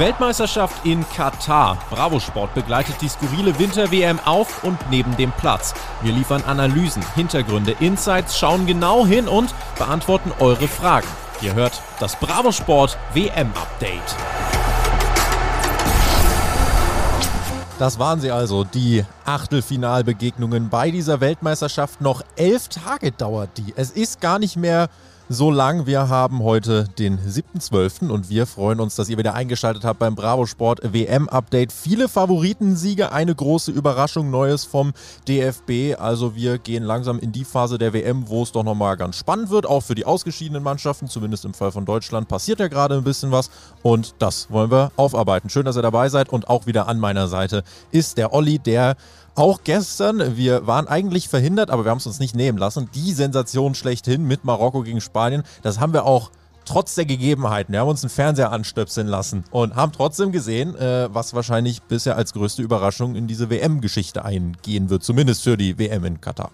Weltmeisterschaft in Katar. Bravo Sport begleitet die skurrile Winter-WM auf und neben dem Platz. Wir liefern Analysen, Hintergründe, Insights, schauen genau hin und beantworten eure Fragen. Ihr hört das Bravo Sport WM-Update. Das waren sie also, die Achtelfinalbegegnungen bei dieser Weltmeisterschaft. Noch elf Tage dauert die. Es ist gar nicht mehr so lang. Wir haben heute den 7.12. und wir freuen uns, dass ihr wieder eingeschaltet habt beim Bravo Sport WM Update. Viele Favoritensiege, eine große Überraschung, Neues vom DFB. Also wir gehen langsam in die Phase der WM, wo es doch nochmal ganz spannend wird, auch für die ausgeschiedenen Mannschaften, zumindest im Fall von Deutschland passiert ja gerade ein bisschen was und das wollen wir aufarbeiten. Schön, dass ihr dabei seid und auch wieder an meiner Seite ist der Olli, der auch gestern, wir waren eigentlich verhindert, aber wir haben es uns nicht nehmen lassen. Die Sensation schlechthin mit Marokko gegen Spanien, das haben wir auch trotz der Gegebenheiten. Wir haben uns einen Fernseher anstöpseln lassen und haben trotzdem gesehen, äh, was wahrscheinlich bisher als größte Überraschung in diese WM-Geschichte eingehen wird, zumindest für die WM in Katar.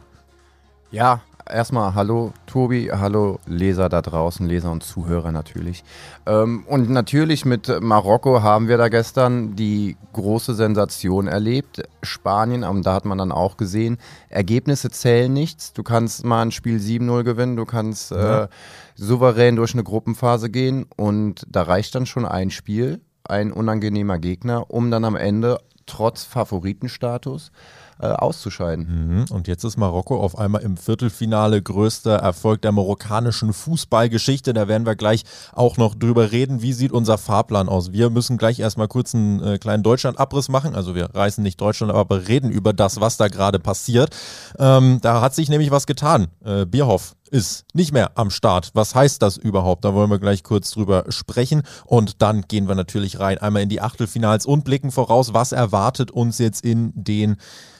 Ja, erstmal hallo Tobi, hallo Leser da draußen, Leser und Zuhörer natürlich. Ähm, und natürlich mit Marokko haben wir da gestern die große Sensation erlebt. Spanien, und da hat man dann auch gesehen, Ergebnisse zählen nichts. Du kannst mal ein Spiel 7-0 gewinnen, du kannst ja. äh, souverän durch eine Gruppenphase gehen und da reicht dann schon ein Spiel, ein unangenehmer Gegner, um dann am Ende trotz Favoritenstatus äh, auszuscheiden. Mhm. Und jetzt ist Marokko auf einmal im Viertelfinale größter Erfolg der marokkanischen Fußballgeschichte. Da werden wir gleich auch noch drüber reden. Wie sieht unser Fahrplan aus? Wir müssen gleich erstmal kurz einen äh, kleinen Deutschland-Abriss machen. Also wir reißen nicht Deutschland, aber reden über das, was da gerade passiert. Ähm, da hat sich nämlich was getan. Äh, Bierhoff ist nicht mehr am Start. Was heißt das überhaupt? Da wollen wir gleich kurz drüber sprechen. Und dann gehen wir natürlich rein, einmal in die Achtelfinals und blicken voraus, was erwartet uns jetzt in den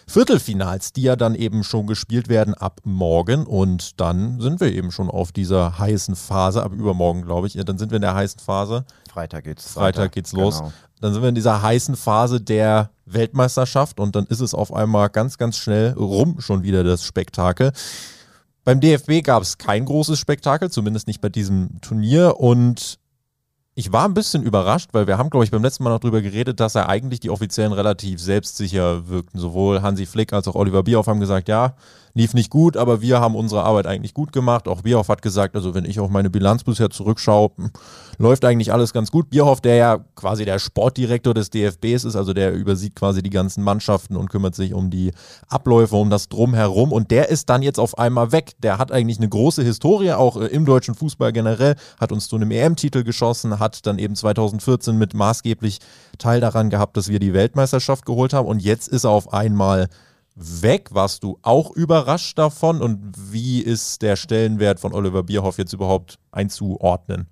Viertelfinals, die ja dann eben schon gespielt werden ab morgen. Und dann sind wir eben schon auf dieser heißen Phase, ab übermorgen, glaube ich. Ja, dann sind wir in der heißen Phase. Freitag geht's. Freitag geht's los. Genau. Dann sind wir in dieser heißen Phase der Weltmeisterschaft und dann ist es auf einmal ganz, ganz schnell rum schon wieder das Spektakel. Beim DFB gab es kein großes Spektakel, zumindest nicht bei diesem Turnier. Und ich war ein bisschen überrascht, weil wir haben, glaube ich, beim letzten Mal noch drüber geredet, dass er eigentlich die Offiziellen relativ selbstsicher wirkten. Sowohl Hansi Flick als auch Oliver Bierhoff haben gesagt, ja, lief nicht gut, aber wir haben unsere Arbeit eigentlich gut gemacht. Auch Bierhoff hat gesagt, also wenn ich auf meine Bilanz bisher zurückschaue, hm, läuft eigentlich alles ganz gut. Bierhoff, der ja quasi der Sportdirektor des DFBs ist, also der übersieht quasi die ganzen Mannschaften und kümmert sich um die Abläufe, um das Drumherum. Und der ist dann jetzt auf einmal weg. Der hat eigentlich eine große Historie, auch äh, im deutschen Fußball generell, hat uns zu einem EM-Titel geschossen, hat dann eben 2014 mit maßgeblich Teil daran gehabt, dass wir die Weltmeisterschaft geholt haben. Und jetzt ist er auf einmal weg. Warst du auch überrascht davon? Und wie ist der Stellenwert von Oliver Bierhoff jetzt überhaupt einzuordnen?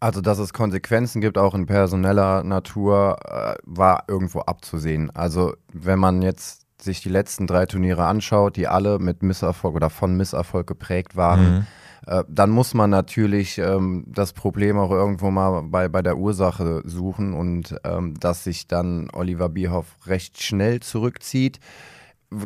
Also, dass es Konsequenzen gibt, auch in personeller Natur, äh, war irgendwo abzusehen. Also, wenn man jetzt sich die letzten drei Turniere anschaut, die alle mit Misserfolg oder von Misserfolg geprägt waren, mhm. Äh, dann muss man natürlich ähm, das Problem auch irgendwo mal bei, bei der Ursache suchen und ähm, dass sich dann Oliver Bierhoff recht schnell zurückzieht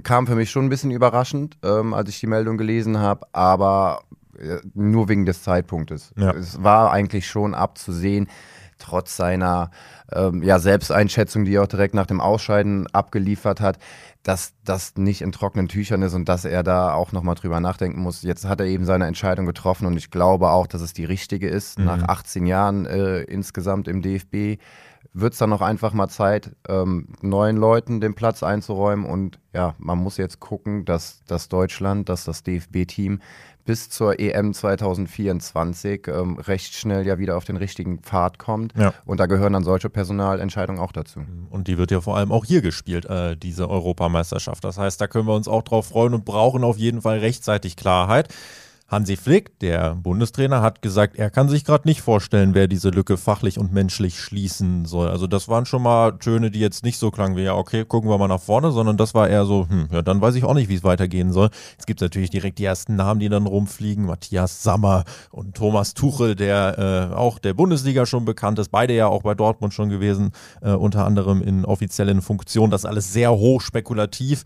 kam für mich schon ein bisschen überraschend, ähm, als ich die Meldung gelesen habe, aber äh, nur wegen des Zeitpunktes. Ja. Es war eigentlich schon abzusehen, trotz seiner ähm, ja, Selbsteinschätzung, die er auch direkt nach dem Ausscheiden abgeliefert hat, dass das nicht in trockenen Tüchern ist und dass er da auch nochmal drüber nachdenken muss. Jetzt hat er eben seine Entscheidung getroffen und ich glaube auch, dass es die richtige ist. Mhm. Nach 18 Jahren äh, insgesamt im DFB wird es dann noch einfach mal Zeit, ähm, neuen Leuten den Platz einzuräumen. Und ja, man muss jetzt gucken, dass, dass Deutschland, dass das DFB-Team bis zur EM 2024 ähm, recht schnell ja wieder auf den richtigen Pfad kommt. Ja. Und da gehören dann solche Personalentscheidungen auch dazu. Und die wird ja vor allem auch hier gespielt, äh, diese Europameisterschaft. Das heißt, da können wir uns auch drauf freuen und brauchen auf jeden Fall rechtzeitig Klarheit. Hansi Flick, der Bundestrainer, hat gesagt, er kann sich gerade nicht vorstellen, wer diese Lücke fachlich und menschlich schließen soll. Also das waren schon mal Töne, die jetzt nicht so klangen wie, ja, okay, gucken wir mal nach vorne, sondern das war eher so, hm, ja, dann weiß ich auch nicht, wie es weitergehen soll. Jetzt gibt es natürlich direkt die ersten Namen, die dann rumfliegen. Matthias Sammer und Thomas Tuchel, der äh, auch der Bundesliga schon bekannt ist, beide ja auch bei Dortmund schon gewesen, äh, unter anderem in offiziellen Funktionen. Das alles sehr hoch spekulativ.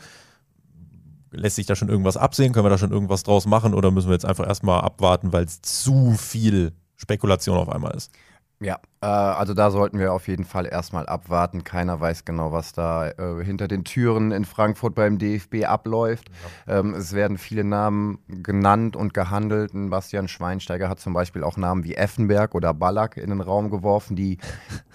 Lässt sich da schon irgendwas absehen? Können wir da schon irgendwas draus machen? Oder müssen wir jetzt einfach erstmal abwarten, weil es zu viel Spekulation auf einmal ist? Ja, äh, also da sollten wir auf jeden Fall erstmal abwarten. Keiner weiß genau, was da äh, hinter den Türen in Frankfurt beim DFB abläuft. Ja. Ähm, es werden viele Namen genannt und gehandelt. Ein Bastian Schweinsteiger hat zum Beispiel auch Namen wie Effenberg oder Ballack in den Raum geworfen, die,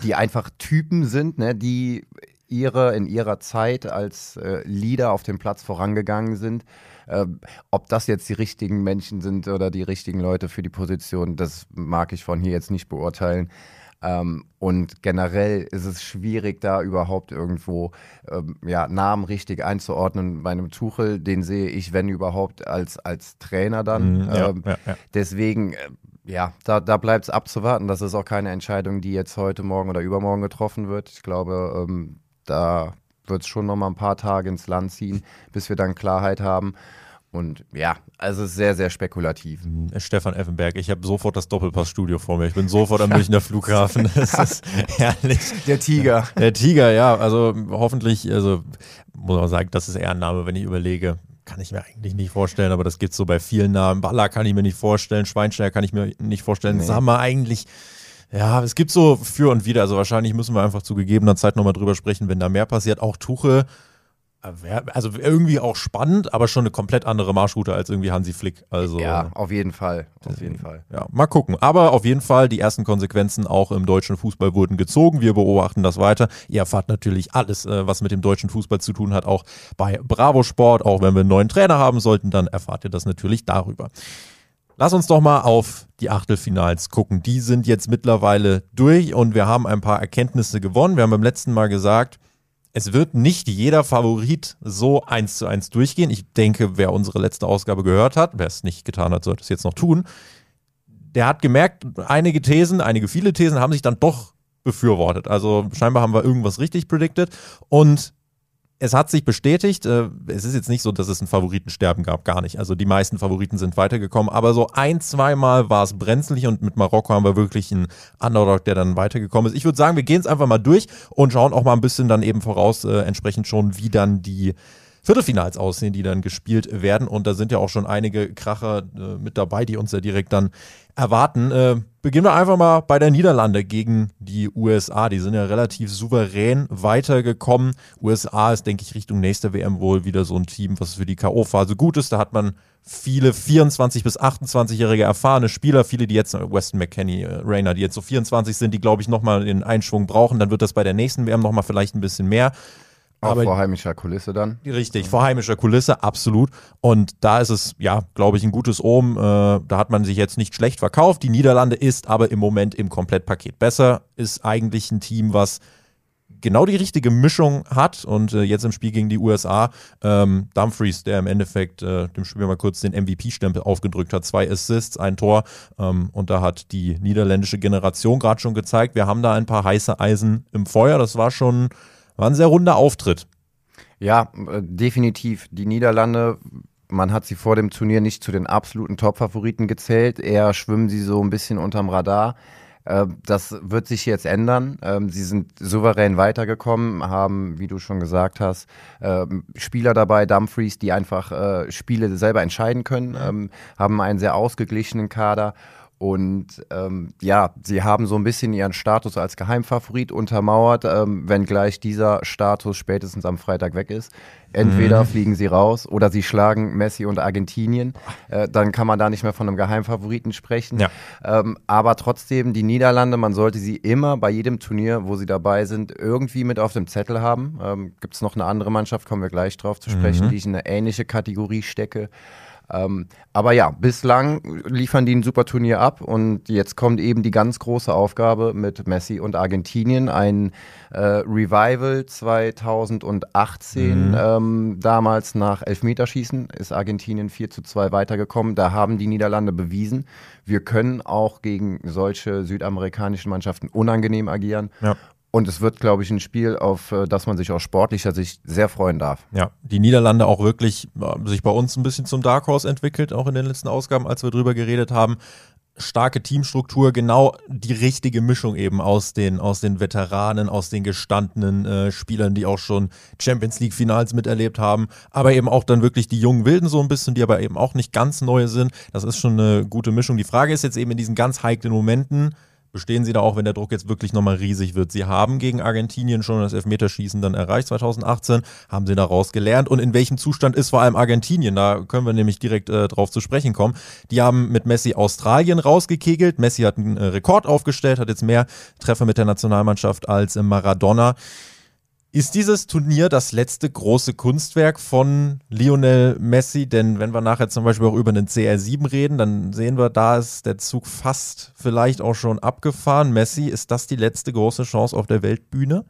die einfach Typen sind, ne, die ihre in ihrer Zeit als äh, Leader auf dem Platz vorangegangen sind. Äh, ob das jetzt die richtigen Menschen sind oder die richtigen Leute für die Position, das mag ich von hier jetzt nicht beurteilen. Ähm, und generell ist es schwierig, da überhaupt irgendwo ähm, ja, Namen richtig einzuordnen. Bei einem Tuchel, den sehe ich, wenn überhaupt, als, als Trainer dann. Mm, ja, ähm, ja, ja. Deswegen, äh, ja, da, da bleibt es abzuwarten. Das ist auch keine Entscheidung, die jetzt heute, morgen oder übermorgen getroffen wird. Ich glaube, ähm, da wird es schon noch mal ein paar Tage ins Land ziehen, bis wir dann Klarheit haben. Und ja, also es ist sehr, sehr spekulativ. Mhm. Stefan Effenberg, ich habe sofort das Doppelpassstudio vor mir. Ich bin sofort am Münchner Flughafen. Das ist herrlich. Der Tiger. Der Tiger, ja. Also hoffentlich, also muss man sagen, das ist eher ein Name, wenn ich überlege. Kann ich mir eigentlich nicht vorstellen, aber das gibt es so bei vielen Namen. Baller kann ich mir nicht vorstellen, Schweinsteiger kann ich mir nicht vorstellen. Nee. Sammer eigentlich ja, es gibt so für und wieder. Also wahrscheinlich müssen wir einfach zu gegebener Zeit nochmal drüber sprechen, wenn da mehr passiert. Auch Tuche, äh, also irgendwie auch spannend, aber schon eine komplett andere Marschroute als irgendwie Hansi Flick. Also, ja, auf jeden Fall. Auf jeden Fall. Ja, mal gucken. Aber auf jeden Fall, die ersten Konsequenzen auch im deutschen Fußball wurden gezogen. Wir beobachten das weiter. Ihr erfahrt natürlich alles, äh, was mit dem deutschen Fußball zu tun hat, auch bei Bravo Sport. Auch wenn wir einen neuen Trainer haben sollten, dann erfahrt ihr das natürlich darüber. Lass uns doch mal auf die Achtelfinals gucken. Die sind jetzt mittlerweile durch und wir haben ein paar Erkenntnisse gewonnen. Wir haben beim letzten Mal gesagt, es wird nicht jeder Favorit so eins zu eins durchgehen. Ich denke, wer unsere letzte Ausgabe gehört hat, wer es nicht getan hat, sollte es jetzt noch tun. Der hat gemerkt, einige Thesen, einige viele Thesen haben sich dann doch befürwortet. Also scheinbar haben wir irgendwas richtig predicted. Und es hat sich bestätigt, äh, es ist jetzt nicht so, dass es ein Favoritensterben gab, gar nicht. Also die meisten Favoriten sind weitergekommen, aber so ein, zweimal war es brenzlig und mit Marokko haben wir wirklich einen Underdog, der dann weitergekommen ist. Ich würde sagen, wir gehen es einfach mal durch und schauen auch mal ein bisschen dann eben voraus, äh, entsprechend schon, wie dann die Viertelfinals aussehen, die dann gespielt werden. Und da sind ja auch schon einige Kracher äh, mit dabei, die uns ja direkt dann erwarten. Äh, beginnen wir einfach mal bei der Niederlande gegen die USA. Die sind ja relativ souverän weitergekommen. USA ist, denke ich, Richtung nächster WM wohl wieder so ein Team, was für die K.O.-Phase gut ist. Da hat man viele 24- bis 28-jährige erfahrene Spieler, viele, die jetzt, Weston McKenney, äh, Rayner, die jetzt so 24 sind, die, glaube ich, nochmal den Einschwung brauchen. Dann wird das bei der nächsten WM nochmal vielleicht ein bisschen mehr. Auch aber vor heimischer Kulisse dann. Richtig, vor heimischer Kulisse, absolut. Und da ist es, ja, glaube ich, ein gutes Ohm. Äh, da hat man sich jetzt nicht schlecht verkauft. Die Niederlande ist aber im Moment im Komplettpaket besser. Ist eigentlich ein Team, was genau die richtige Mischung hat und äh, jetzt im Spiel gegen die USA ähm, Dumfries, der im Endeffekt äh, dem Spiel mal kurz den MVP-Stempel aufgedrückt hat, zwei Assists, ein Tor ähm, und da hat die niederländische Generation gerade schon gezeigt, wir haben da ein paar heiße Eisen im Feuer, das war schon war ein sehr runder Auftritt. Ja, äh, definitiv. Die Niederlande, man hat sie vor dem Turnier nicht zu den absoluten Top-Favoriten gezählt. Eher schwimmen sie so ein bisschen unterm Radar. Äh, das wird sich jetzt ändern. Ähm, sie sind souverän weitergekommen, haben, wie du schon gesagt hast, ähm, Spieler dabei, Dumfries, die einfach äh, Spiele selber entscheiden können, ähm, haben einen sehr ausgeglichenen Kader und ähm, ja, sie haben so ein bisschen ihren Status als Geheimfavorit untermauert, ähm, wenngleich dieser Status spätestens am Freitag weg ist. Entweder mhm. fliegen sie raus oder sie schlagen Messi und Argentinien. Äh, dann kann man da nicht mehr von einem Geheimfavoriten sprechen. Ja. Ähm, aber trotzdem, die Niederlande, man sollte sie immer bei jedem Turnier, wo sie dabei sind, irgendwie mit auf dem Zettel haben. Ähm, Gibt es noch eine andere Mannschaft, kommen wir gleich drauf zu sprechen, mhm. die ich in eine ähnliche Kategorie stecke. Ähm, aber ja, bislang liefern die ein super Turnier ab und jetzt kommt eben die ganz große Aufgabe mit Messi und Argentinien. Ein äh, Revival 2018, mhm. ähm, damals nach Elfmeterschießen ist Argentinien 4 zu 2 weitergekommen. Da haben die Niederlande bewiesen, wir können auch gegen solche südamerikanischen Mannschaften unangenehm agieren. Ja. Und es wird, glaube ich, ein Spiel, auf äh, das man sich aus sportlicher Sicht sehr freuen darf. Ja, die Niederlande auch wirklich äh, sich bei uns ein bisschen zum Dark Horse entwickelt, auch in den letzten Ausgaben, als wir drüber geredet haben. Starke Teamstruktur, genau die richtige Mischung eben aus den, aus den Veteranen, aus den gestandenen äh, Spielern, die auch schon Champions League-Finals miterlebt haben, aber eben auch dann wirklich die jungen Wilden so ein bisschen, die aber eben auch nicht ganz neu sind. Das ist schon eine gute Mischung. Die Frage ist jetzt eben in diesen ganz heiklen Momenten, bestehen sie da auch, wenn der Druck jetzt wirklich nochmal riesig wird. Sie haben gegen Argentinien schon das Elfmeterschießen dann erreicht 2018, haben sie daraus gelernt und in welchem Zustand ist vor allem Argentinien? Da können wir nämlich direkt äh, drauf zu sprechen kommen. Die haben mit Messi Australien rausgekegelt. Messi hat einen äh, Rekord aufgestellt, hat jetzt mehr Treffer mit der Nationalmannschaft als Maradona. Ist dieses Turnier das letzte große Kunstwerk von Lionel Messi? Denn wenn wir nachher zum Beispiel auch über einen CR7 reden, dann sehen wir, da ist der Zug fast vielleicht auch schon abgefahren. Messi, ist das die letzte große Chance auf der Weltbühne?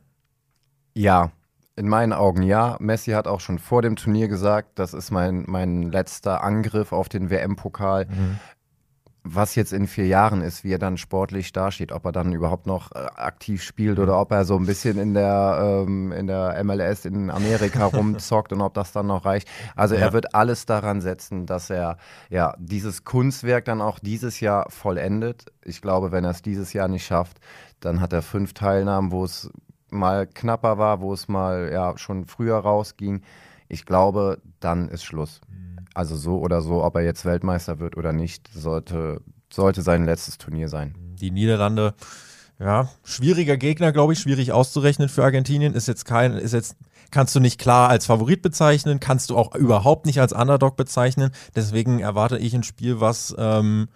Ja, in meinen Augen ja. Messi hat auch schon vor dem Turnier gesagt, das ist mein, mein letzter Angriff auf den WM-Pokal. Mhm was jetzt in vier Jahren ist, wie er dann sportlich dasteht, ob er dann überhaupt noch äh, aktiv spielt oder ob er so ein bisschen in der, ähm, in der MLS in Amerika rumzockt und ob das dann noch reicht. Also ja. er wird alles daran setzen, dass er ja dieses Kunstwerk dann auch dieses Jahr vollendet. Ich glaube, wenn er es dieses Jahr nicht schafft, dann hat er fünf Teilnahmen, wo es mal knapper war, wo es mal ja schon früher rausging. Ich glaube, dann ist Schluss. Also so oder so, ob er jetzt Weltmeister wird oder nicht, sollte, sollte sein letztes Turnier sein. Die Niederlande, ja, schwieriger Gegner, glaube ich, schwierig auszurechnen für Argentinien. Ist jetzt kein, ist jetzt, kannst du nicht klar als Favorit bezeichnen, kannst du auch überhaupt nicht als Underdog bezeichnen. Deswegen erwarte ich ein Spiel, was ähm,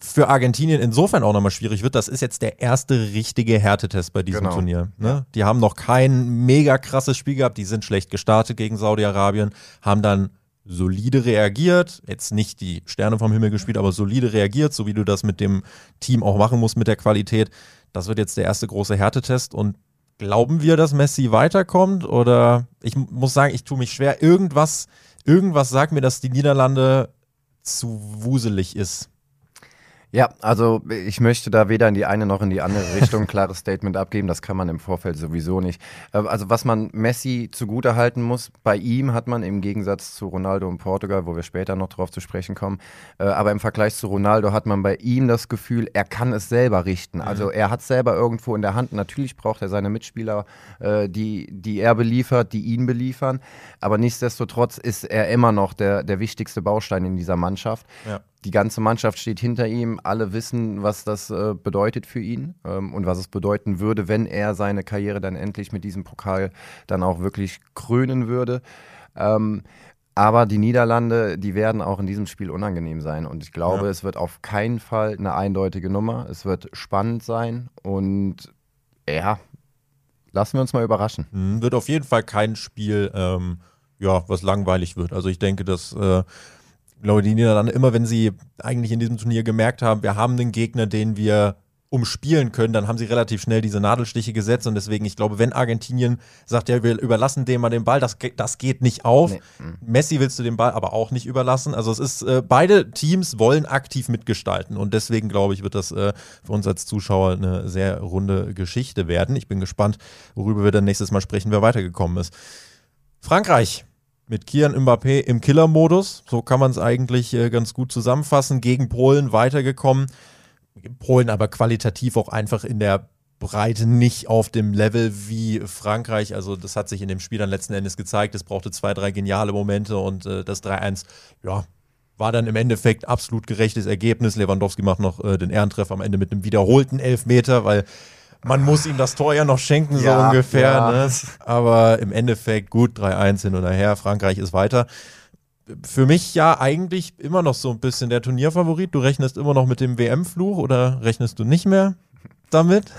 für Argentinien insofern auch nochmal schwierig wird. Das ist jetzt der erste richtige Härtetest bei diesem genau. Turnier. Ne? Die haben noch kein mega krasses Spiel gehabt. Die sind schlecht gestartet gegen Saudi-Arabien, haben dann solide reagiert, jetzt nicht die Sterne vom Himmel gespielt, aber solide reagiert, so wie du das mit dem Team auch machen musst mit der Qualität. Das wird jetzt der erste große Härtetest und glauben wir, dass Messi weiterkommt oder ich muss sagen, ich tue mich schwer. Irgendwas, irgendwas sagt mir, dass die Niederlande zu wuselig ist. Ja, also ich möchte da weder in die eine noch in die andere Richtung ein klares Statement abgeben. Das kann man im Vorfeld sowieso nicht. Äh, also was man Messi zugutehalten muss, bei ihm hat man im Gegensatz zu Ronaldo in Portugal, wo wir später noch drauf zu sprechen kommen, äh, aber im Vergleich zu Ronaldo hat man bei ihm das Gefühl, er kann es selber richten. Mhm. Also er hat selber irgendwo in der Hand. Natürlich braucht er seine Mitspieler, äh, die, die er beliefert, die ihn beliefern. Aber nichtsdestotrotz ist er immer noch der, der wichtigste Baustein in dieser Mannschaft. Ja die ganze Mannschaft steht hinter ihm, alle wissen, was das äh, bedeutet für ihn ähm, und was es bedeuten würde, wenn er seine Karriere dann endlich mit diesem Pokal dann auch wirklich krönen würde. Ähm, aber die Niederlande, die werden auch in diesem Spiel unangenehm sein. Und ich glaube, ja. es wird auf keinen Fall eine eindeutige Nummer. Es wird spannend sein. Und ja, lassen wir uns mal überraschen. Mhm, wird auf jeden Fall kein Spiel, ähm, ja, was langweilig wird. Also ich denke, dass äh, glaube, die Niederlande immer, wenn sie eigentlich in diesem Turnier gemerkt haben, wir haben einen Gegner, den wir umspielen können, dann haben sie relativ schnell diese Nadelstiche gesetzt und deswegen, ich glaube, wenn Argentinien sagt, ja, wir überlassen dem mal den Ball, das, das geht nicht auf. Nee. Mhm. Messi willst du den Ball aber auch nicht überlassen. Also es ist, äh, beide Teams wollen aktiv mitgestalten und deswegen, glaube ich, wird das äh, für uns als Zuschauer eine sehr runde Geschichte werden. Ich bin gespannt, worüber wir dann nächstes Mal sprechen, wer weitergekommen ist. Frankreich mit Kian Mbappé im Killer-Modus. So kann man es eigentlich äh, ganz gut zusammenfassen. Gegen Polen weitergekommen. Polen aber qualitativ auch einfach in der Breite nicht auf dem Level wie Frankreich. Also das hat sich in dem Spiel dann letzten Endes gezeigt. Es brauchte zwei, drei geniale Momente und äh, das 3-1, ja, war dann im Endeffekt absolut gerechtes Ergebnis. Lewandowski macht noch äh, den Ehrentreffer am Ende mit einem wiederholten Elfmeter, weil man muss ihm das Tor ja noch schenken, so ja, ungefähr. Ja. Ne? Aber im Endeffekt gut, 3-1 hin und her, Frankreich ist weiter. Für mich ja eigentlich immer noch so ein bisschen der Turnierfavorit. Du rechnest immer noch mit dem WM-Fluch oder rechnest du nicht mehr damit?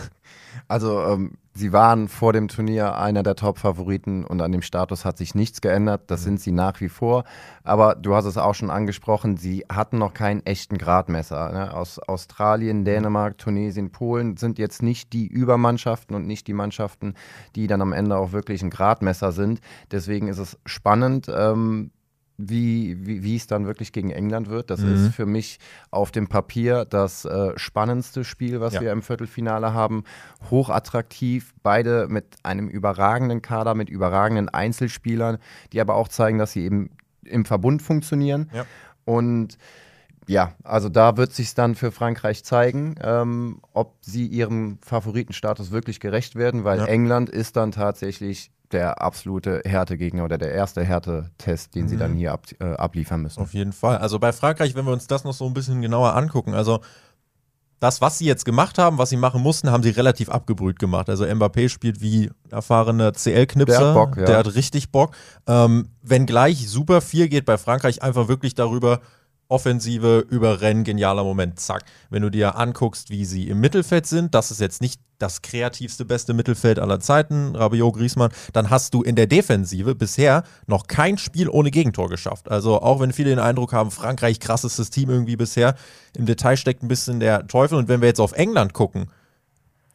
Also ähm, sie waren vor dem Turnier einer der Top-Favoriten und an dem Status hat sich nichts geändert. Das mhm. sind sie nach wie vor. Aber du hast es auch schon angesprochen, sie hatten noch keinen echten Gradmesser. Ne? Aus Australien, mhm. Dänemark, Tunesien, Polen sind jetzt nicht die Übermannschaften und nicht die Mannschaften, die dann am Ende auch wirklich ein Gradmesser sind. Deswegen ist es spannend. Ähm, wie, wie, wie es dann wirklich gegen England wird. Das mhm. ist für mich auf dem Papier das äh, spannendste Spiel, was ja. wir im Viertelfinale haben. Hochattraktiv, beide mit einem überragenden Kader, mit überragenden Einzelspielern, die aber auch zeigen, dass sie eben im Verbund funktionieren. Ja. Und ja, also da wird sich dann für Frankreich zeigen, ähm, ob sie ihrem Favoritenstatus wirklich gerecht werden, weil ja. England ist dann tatsächlich der absolute Härtegegner oder der erste Härtetest, den mhm. sie dann mhm. hier ab, äh, abliefern müssen. Auf jeden Fall. Also bei Frankreich, wenn wir uns das noch so ein bisschen genauer angucken, also das, was sie jetzt gemacht haben, was sie machen mussten, haben sie relativ abgebrüht gemacht. Also Mbappé spielt wie erfahrener CL-Knipser. Der, ja. der, hat richtig Bock. Ähm, wenngleich super viel geht bei Frankreich einfach wirklich darüber, Offensive, Überrennen, genialer Moment, zack. Wenn du dir anguckst, wie sie im Mittelfeld sind, das ist jetzt nicht das kreativste, beste Mittelfeld aller Zeiten, Rabiot, Griezmann, dann hast du in der Defensive bisher noch kein Spiel ohne Gegentor geschafft. Also auch wenn viele den Eindruck haben, Frankreich krassestes Team irgendwie bisher, im Detail steckt ein bisschen der Teufel. Und wenn wir jetzt auf England gucken,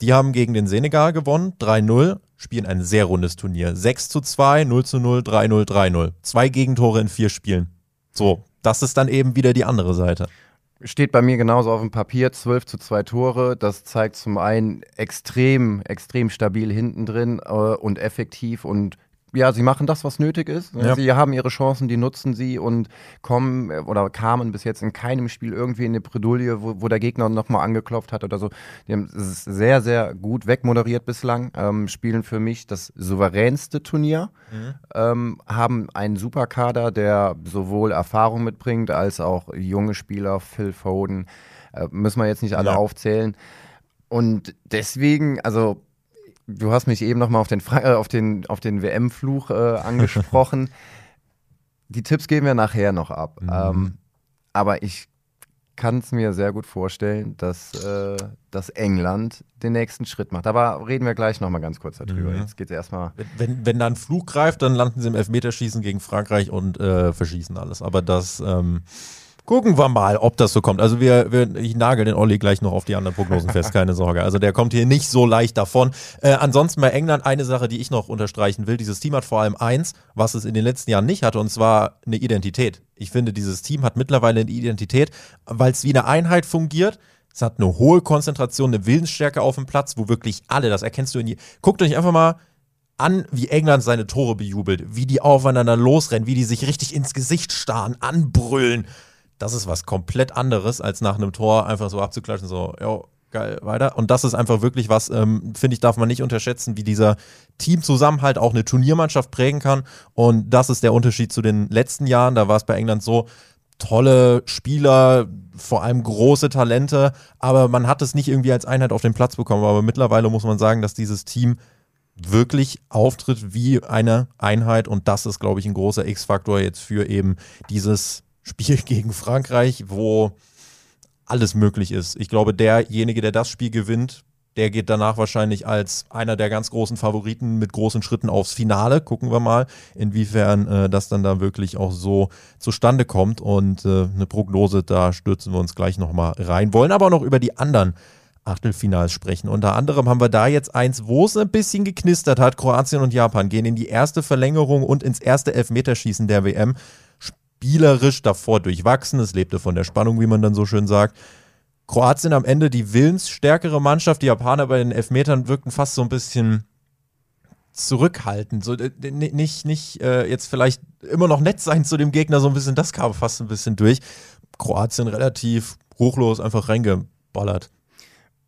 die haben gegen den Senegal gewonnen, 3-0, spielen ein sehr rundes Turnier. 6 zu 2, 0 zu 0, 3-0, 3-0. Zwei Gegentore in vier Spielen. So, das ist dann eben wieder die andere Seite. Steht bei mir genauso auf dem Papier, 12 zu 2 Tore. Das zeigt zum einen extrem, extrem stabil hinten drin äh, und effektiv und ja, sie machen das, was nötig ist. Ja. Sie haben ihre Chancen, die nutzen sie und kommen äh, oder kamen bis jetzt in keinem Spiel irgendwie in eine Bredouille, wo, wo der Gegner nochmal angeklopft hat oder so. Die haben es sehr, sehr gut wegmoderiert bislang, ähm, spielen für mich das souveränste Turnier, mhm. ähm, haben einen Superkader, der sowohl Erfahrung mitbringt als auch junge Spieler, Phil Foden, äh, müssen wir jetzt nicht alle ja. aufzählen. Und deswegen, also du hast mich eben nochmal auf den, äh, auf den, auf den WM-Fluch äh, angesprochen. Die Tipps geben wir nachher noch ab. Mhm. Ähm, aber ich kann es mir sehr gut vorstellen, dass, äh, dass England den nächsten Schritt macht. Aber reden wir gleich nochmal ganz kurz darüber. Mhm. Jetzt geht es erstmal. Wenn, wenn da ein Flug greift, dann landen sie im Elfmeterschießen gegen Frankreich und äh, verschießen alles. Aber das. Ähm Gucken wir mal, ob das so kommt. Also wir, wir ich nagel den Olli gleich noch auf die anderen Prognosen fest, keine Sorge. Also der kommt hier nicht so leicht davon. Äh, ansonsten bei England eine Sache, die ich noch unterstreichen will. Dieses Team hat vor allem eins, was es in den letzten Jahren nicht hatte, und zwar eine Identität. Ich finde, dieses Team hat mittlerweile eine Identität, weil es wie eine Einheit fungiert. Es hat eine hohe Konzentration, eine Willensstärke auf dem Platz, wo wirklich alle, das erkennst du in die. Guckt euch einfach mal an, wie England seine Tore bejubelt, wie die aufeinander losrennen, wie die sich richtig ins Gesicht starren, anbrüllen das ist was komplett anderes, als nach einem Tor einfach so abzuklatschen, so, ja, geil, weiter. Und das ist einfach wirklich was, ähm, finde ich, darf man nicht unterschätzen, wie dieser Teamzusammenhalt auch eine Turniermannschaft prägen kann. Und das ist der Unterschied zu den letzten Jahren. Da war es bei England so, tolle Spieler, vor allem große Talente, aber man hat es nicht irgendwie als Einheit auf den Platz bekommen. Aber mittlerweile muss man sagen, dass dieses Team wirklich auftritt wie eine Einheit und das ist, glaube ich, ein großer X-Faktor jetzt für eben dieses Spiel gegen Frankreich, wo alles möglich ist. Ich glaube, derjenige, der das Spiel gewinnt, der geht danach wahrscheinlich als einer der ganz großen Favoriten mit großen Schritten aufs Finale. Gucken wir mal, inwiefern äh, das dann da wirklich auch so zustande kommt. Und äh, eine Prognose, da stürzen wir uns gleich nochmal rein. Wollen aber noch über die anderen Achtelfinals sprechen. Unter anderem haben wir da jetzt eins, wo es ein bisschen geknistert hat. Kroatien und Japan gehen in die erste Verlängerung und ins erste Elfmeterschießen der WM spielerisch davor durchwachsen. Es lebte von der Spannung, wie man dann so schön sagt. Kroatien am Ende die willensstärkere Mannschaft. Die Japaner bei den Elfmetern wirkten fast so ein bisschen zurückhaltend. So, äh, nicht nicht äh, jetzt vielleicht immer noch nett sein zu dem Gegner, so ein bisschen, das kam fast ein bisschen durch. Kroatien relativ ruchlos einfach reingeballert.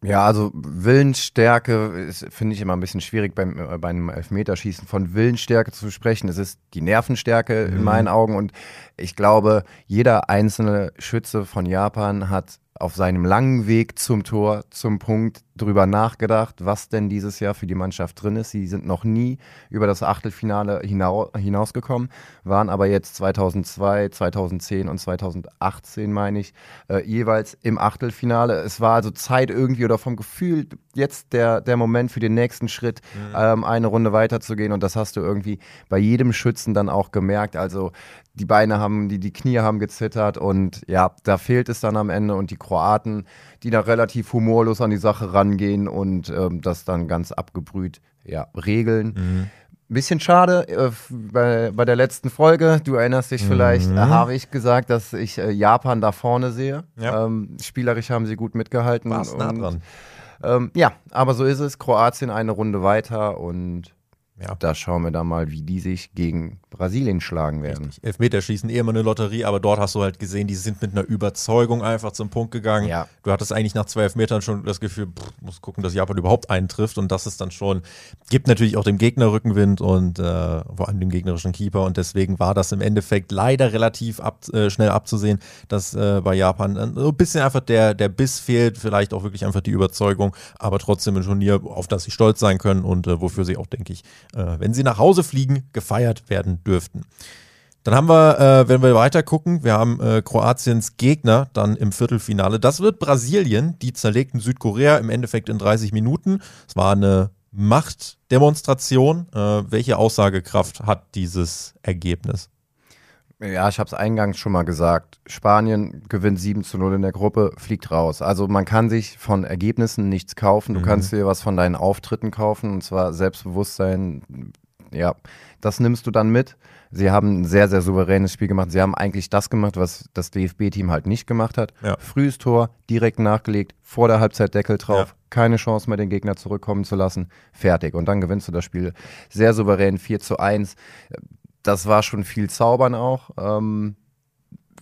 Ja, also Willensstärke finde ich immer ein bisschen schwierig beim, äh, bei einem Elfmeterschießen von Willensstärke zu sprechen. Es ist die Nervenstärke mhm. in meinen Augen und ich glaube, jeder einzelne Schütze von Japan hat auf seinem langen Weg zum Tor, zum Punkt drüber nachgedacht, was denn dieses Jahr für die Mannschaft drin ist. Sie sind noch nie über das Achtelfinale hinau hinausgekommen, waren aber jetzt 2002, 2010 und 2018, meine ich, äh, jeweils im Achtelfinale. Es war also Zeit irgendwie oder vom Gefühl jetzt der, der Moment für den nächsten Schritt, mhm. ähm, eine Runde weiterzugehen und das hast du irgendwie bei jedem Schützen dann auch gemerkt. Also die Beine haben, die, die Knie haben gezittert und ja, da fehlt es dann am Ende und die Kroaten, die da relativ humorlos an die Sache rangehen und ähm, das dann ganz abgebrüht ja, regeln. Mhm. Bisschen schade, äh, bei, bei der letzten Folge, du erinnerst dich vielleicht, mhm. äh, habe ich gesagt, dass ich äh, Japan da vorne sehe. Ja. Ähm, spielerisch haben sie gut mitgehalten. War's nah dran. Ähm, ja, aber so ist es. Kroatien eine Runde weiter und Ja. Da schauen wir dann mal, wie die sich gegen Brasilien schlagen werden. Richtig. Elfmeterschießen eh immer eine Lotterie, aber dort hast du halt gesehen, die sind mit einer Überzeugung einfach zum Punkt gegangen. Ja. Du hattest eigentlich nach zwei Elfmetern schon das Gefühl, pff, muss gucken, dass Japan überhaupt eintrifft und das ist dann schon, gibt natürlich auch dem Gegner Rückenwind und äh, vor allem dem gegnerischen Keeper und deswegen war das im Endeffekt leider relativ ab, äh, schnell abzusehen, dass äh, bei Japan so ein bisschen einfach der, der Biss fehlt, vielleicht auch wirklich einfach die Überzeugung, aber trotzdem ein Turnier, auf das sie stolz sein können und äh, wofür sie auch, denke ich, äh, wenn sie nach Hause fliegen, gefeiert werden dürften. Dann haben wir, äh, wenn wir weiter gucken, wir haben äh, Kroatiens Gegner dann im Viertelfinale. Das wird Brasilien, die zerlegten Südkorea im Endeffekt in 30 Minuten. Es war eine Machtdemonstration. Äh, welche Aussagekraft hat dieses Ergebnis? Ja, ich habe es eingangs schon mal gesagt. Spanien gewinnt 7 zu 0 in der Gruppe, fliegt raus. Also man kann sich von Ergebnissen nichts kaufen. Du mhm. kannst dir was von deinen Auftritten kaufen, und zwar Selbstbewusstsein. Ja, das nimmst du dann mit. Sie haben ein sehr, sehr souveränes Spiel gemacht. Sie haben eigentlich das gemacht, was das DFB-Team halt nicht gemacht hat. Ja. Frühes Tor, direkt nachgelegt, vor der Halbzeit Deckel drauf. Ja. Keine Chance mehr, den Gegner zurückkommen zu lassen. Fertig. Und dann gewinnst du das Spiel sehr souverän, 4 zu 1 das war schon viel Zaubern auch. Ähm,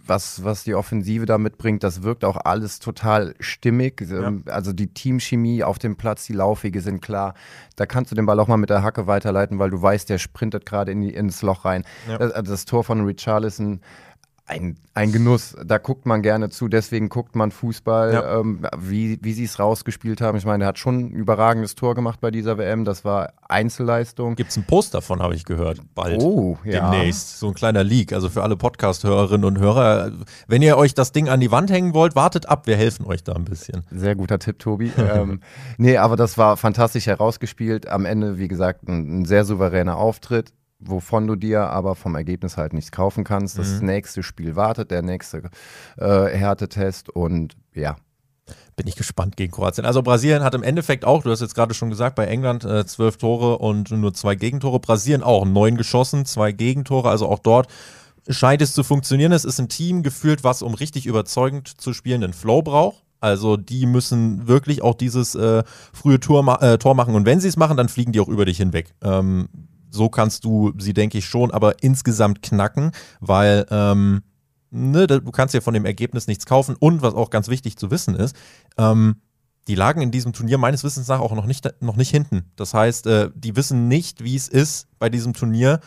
was, was die Offensive da mitbringt, das wirkt auch alles total stimmig. Ja. Ähm, also die Teamchemie auf dem Platz, die Laufwege sind klar. Da kannst du den Ball auch mal mit der Hacke weiterleiten, weil du weißt, der sprintet gerade in ins Loch rein. Ja. Das, also das Tor von Richarlison ein, ein Genuss. Da guckt man gerne zu, deswegen guckt man Fußball, ja. ähm, wie, wie sie es rausgespielt haben. Ich meine, er hat schon ein überragendes Tor gemacht bei dieser WM. Das war Einzelleistung. Gibt es ein Post davon, habe ich gehört, bald. Oh, ja. Demnächst. So ein kleiner Leak. Also für alle Podcast-Hörerinnen und Hörer, wenn ihr euch das Ding an die Wand hängen wollt, wartet ab, wir helfen euch da ein bisschen. Sehr guter Tipp, Tobi. ähm, nee, aber das war fantastisch herausgespielt. Am Ende, wie gesagt, ein, ein sehr souveräner Auftritt wovon du dir aber vom Ergebnis halt nichts kaufen kannst. Das mhm. nächste Spiel wartet, der nächste äh, Härtetest und ja. Bin ich gespannt gegen Kroatien. Also Brasilien hat im Endeffekt auch, du hast jetzt gerade schon gesagt, bei England äh, zwölf Tore und nur zwei Gegentore. Brasilien auch neun geschossen, zwei Gegentore. Also auch dort scheint es zu funktionieren. Es ist ein Team gefühlt, was um richtig überzeugend zu spielen einen Flow braucht. Also die müssen wirklich auch dieses äh, frühe Tor, äh, Tor machen und wenn sie es machen, dann fliegen die auch über dich hinweg. Ähm, so kannst du sie, denke ich, schon, aber insgesamt knacken, weil ähm, ne, du kannst ja von dem Ergebnis nichts kaufen. Und was auch ganz wichtig zu wissen ist, ähm, die lagen in diesem Turnier meines Wissens nach auch noch nicht, noch nicht hinten. Das heißt, äh, die wissen nicht, wie es ist, bei diesem Turnier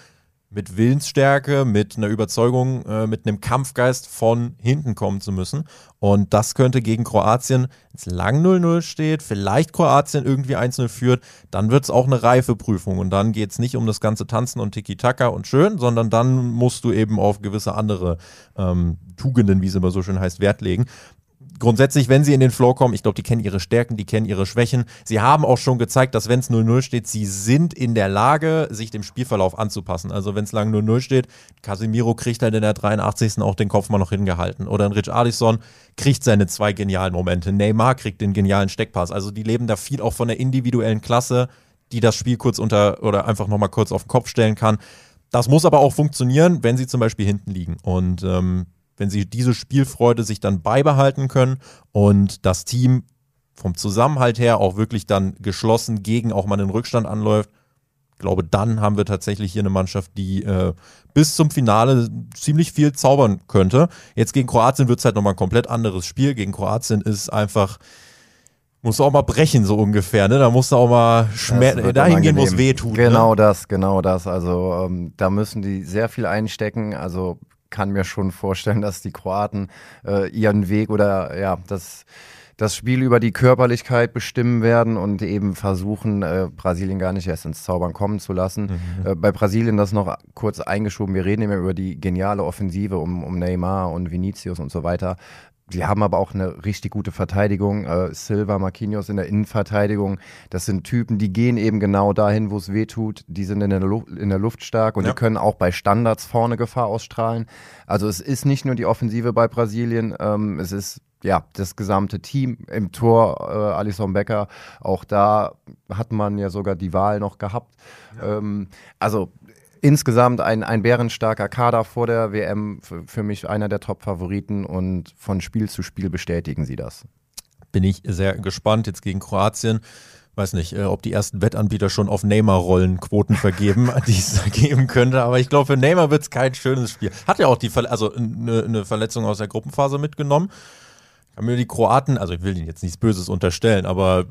mit Willensstärke, mit einer Überzeugung, äh, mit einem Kampfgeist von hinten kommen zu müssen. Und das könnte gegen Kroatien, wenn es lang 0-0 steht, vielleicht Kroatien irgendwie 1-0 führt, dann wird es auch eine Reifeprüfung. Und dann geht es nicht um das ganze Tanzen und Tiki-Taka und schön, sondern dann musst du eben auf gewisse andere ähm, Tugenden, wie es immer so schön heißt, Wert legen grundsätzlich, wenn sie in den Flow kommen, ich glaube, die kennen ihre Stärken, die kennen ihre Schwächen. Sie haben auch schon gezeigt, dass wenn es 0-0 steht, sie sind in der Lage, sich dem Spielverlauf anzupassen. Also wenn es lang 0-0 steht, Casemiro kriegt halt in der 83. auch den Kopf mal noch hingehalten. Oder ein Rich Alisson kriegt seine zwei genialen Momente. Neymar kriegt den genialen Steckpass. Also die leben da viel auch von der individuellen Klasse, die das Spiel kurz unter oder einfach nochmal kurz auf den Kopf stellen kann. Das muss aber auch funktionieren, wenn sie zum Beispiel hinten liegen. Und ähm, wenn sie diese Spielfreude sich dann beibehalten können und das Team vom Zusammenhalt her auch wirklich dann geschlossen gegen auch mal einen Rückstand anläuft, glaube, dann haben wir tatsächlich hier eine Mannschaft, die äh, bis zum Finale ziemlich viel zaubern könnte. Jetzt gegen Kroatien wird es halt nochmal ein komplett anderes Spiel. Gegen Kroatien ist einfach, musst du auch mal brechen, so ungefähr, ne? Da musst du auch mal Schmerz, dahin gehen, wo es weh tut. Genau ne? das, genau das. Also ähm, da müssen die sehr viel einstecken. Also kann mir schon vorstellen, dass die Kroaten äh, ihren Weg oder ja, das, das Spiel über die Körperlichkeit bestimmen werden und eben versuchen, äh, Brasilien gar nicht erst ins Zaubern kommen zu lassen. Mhm. Äh, bei Brasilien das noch kurz eingeschoben, wir reden immer über die geniale Offensive um, um Neymar und Vinicius und so weiter. Die haben aber auch eine richtig gute Verteidigung. Äh, Silva, Marquinhos in der Innenverteidigung. Das sind Typen, die gehen eben genau dahin, wo es weh tut. Die sind in der, Lu in der Luft stark und ja. die können auch bei Standards vorne Gefahr ausstrahlen. Also es ist nicht nur die Offensive bei Brasilien, ähm, es ist ja, das gesamte Team im Tor, äh, Alisson Becker, auch da hat man ja sogar die Wahl noch gehabt. Ja. Ähm, also insgesamt ein, ein bärenstarker Kader vor der WM, für, mich einer der Top-Favoriten und von Spiel zu Spiel bestätigen sie das. Bin ich sehr gespannt jetzt gegen Kroatien. weiß nicht, äh, ob die ersten Wettanbieter schon auf Neymar-Rollen Quoten vergeben, die es da geben könnte. Aber ich glaube, für Neymar wird es kein schönes Spiel. Hat ja auch die Ver also eine, eine Verletzung aus der Gruppenphase mitgenommen. Kann mir die Kroaten, also ich will ihnen jetzt nichts Böses unterstellen, aber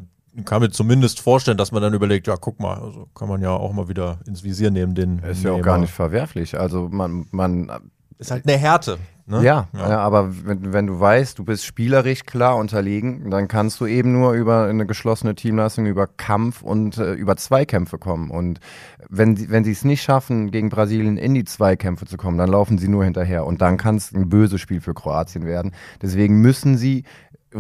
kann mir zumindest vorstellen, dass man dann überlegt, ja, guck mal, also kann man ja auch mal wieder ins Visier nehmen, den. Ist ja auch gar nicht verwerflich. Also man, man ist halt eine Härte. Ne? Ja, ja, ja. aber wenn, wenn du weißt, du bist spielerisch klar unterlegen, dann kannst du eben nur über eine geschlossene Teamleistung, über Kampf und äh, über Zweikämpfe kommen. Und wenn sie wenn sie es nicht schaffen, gegen Brasilien in die Zweikämpfe zu kommen, dann laufen sie nur hinterher. Und dann kann es ein böses Spiel für Kroatien werden. Deswegen müssen sie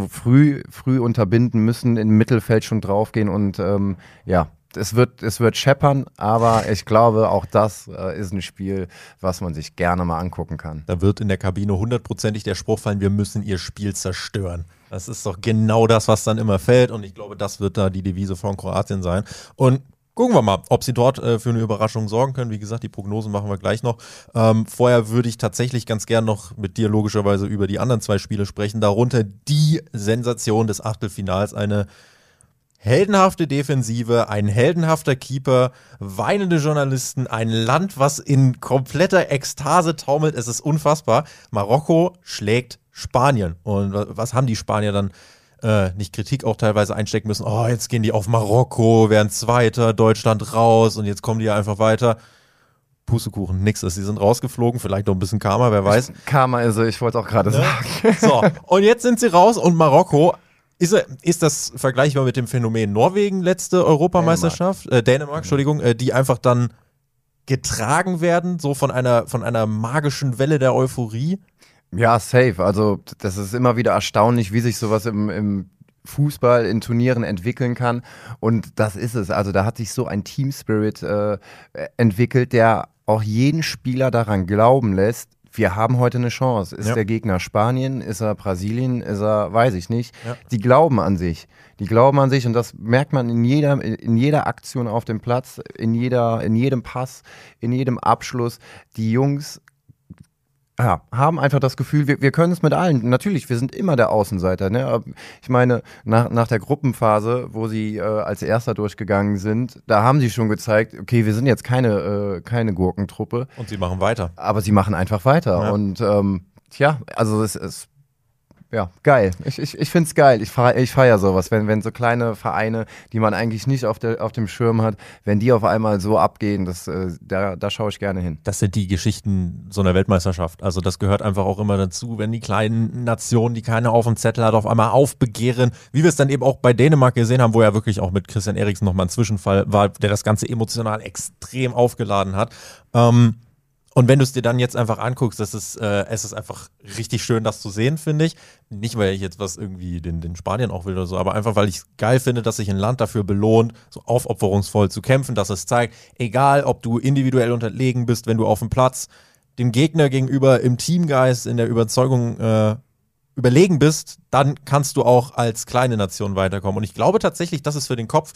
früh, früh unterbinden, müssen im Mittelfeld schon draufgehen und ähm, ja, es wird, es wird scheppern, aber ich glaube, auch das äh, ist ein Spiel, was man sich gerne mal angucken kann. Da wird in der Kabine hundertprozentig der Spruch fallen, wir müssen ihr Spiel zerstören. Das ist doch genau das, was dann immer fällt und ich glaube, das wird da die Devise von Kroatien sein. Und gucken wir mal, ob sie dort äh, für eine Überraschung sorgen können. Wie gesagt, die Prognosen machen wir gleich noch. Ähm, vorher würde ich tatsächlich ganz gern noch mit dir logischerweise über die anderen zwei Spiele sprechen. Darunter die Sensation des Achtelfinals, eine heldenhafte Defensive, ein heldenhafter Keeper, weinende Journalisten, ein Land, was in kompletter Ekstase taumelt. Es ist unfassbar. Marokko schlägt Spanien. Und was haben die Spanier dann äh, nicht Kritik auch teilweise einstecken müssen? Oh, jetzt gehen die auf Marokko, werden Zweiter, Deutschland raus und jetzt kommen die ja einfach weiter. Pustekuchen, nix ist. Sie sind rausgeflogen, vielleicht noch ein bisschen Karma, wer weiß. Karma, also ich wollte auch gerade ne? sagen. So, und jetzt sind sie raus und Marokko ist, ist das vergleichbar mit dem Phänomen Norwegen letzte Europameisterschaft, Dänemark, äh, Dänemark Entschuldigung, äh, die einfach dann getragen werden, so von einer, von einer magischen Welle der Euphorie? Ja, safe. Also das ist immer wieder erstaunlich, wie sich sowas im, im Fußball in Turnieren entwickeln kann. Und das ist es. Also da hat sich so ein Team Spirit äh, entwickelt, der auch jeden Spieler daran glauben lässt, wir haben heute eine Chance. Ist ja. der Gegner Spanien? Ist er Brasilien? Ist er, weiß ich nicht. Ja. Die glauben an sich. Die glauben an sich und das merkt man in jeder, in jeder Aktion auf dem Platz, in, jeder, in jedem Pass, in jedem Abschluss. Die Jungs ja, haben einfach das Gefühl, wir, wir können es mit allen. Natürlich, wir sind immer der Außenseiter. Ne? Ich meine, nach, nach der Gruppenphase, wo sie äh, als Erster durchgegangen sind, da haben sie schon gezeigt, okay, wir sind jetzt keine, äh, keine Gurkentruppe. Und sie machen weiter. Aber sie machen einfach weiter. Ja. Und ähm, tja, also es, es ja, geil. Ich, ich, ich finde es geil. Ich, feier, ich feiere sowas, wenn, wenn so kleine Vereine, die man eigentlich nicht auf, der, auf dem Schirm hat, wenn die auf einmal so abgehen, das, äh, da, da schaue ich gerne hin. Das sind die Geschichten so einer Weltmeisterschaft. Also das gehört einfach auch immer dazu, wenn die kleinen Nationen, die keiner auf dem Zettel hat, auf einmal aufbegehren, wie wir es dann eben auch bei Dänemark gesehen haben, wo ja wirklich auch mit Christian Eriksen nochmal ein Zwischenfall war, der das Ganze emotional extrem aufgeladen hat. Ähm, und wenn du es dir dann jetzt einfach anguckst, das ist, äh, es ist einfach richtig schön, das zu sehen, finde ich. Nicht, weil ich jetzt was irgendwie den, den Spanien auch will oder so, aber einfach, weil ich es geil finde, dass sich ein Land dafür belohnt, so aufopferungsvoll zu kämpfen, dass es zeigt, egal ob du individuell unterlegen bist, wenn du auf dem Platz dem Gegner gegenüber im Teamgeist, in der Überzeugung äh, überlegen bist, dann kannst du auch als kleine Nation weiterkommen. Und ich glaube tatsächlich, dass es für den Kopf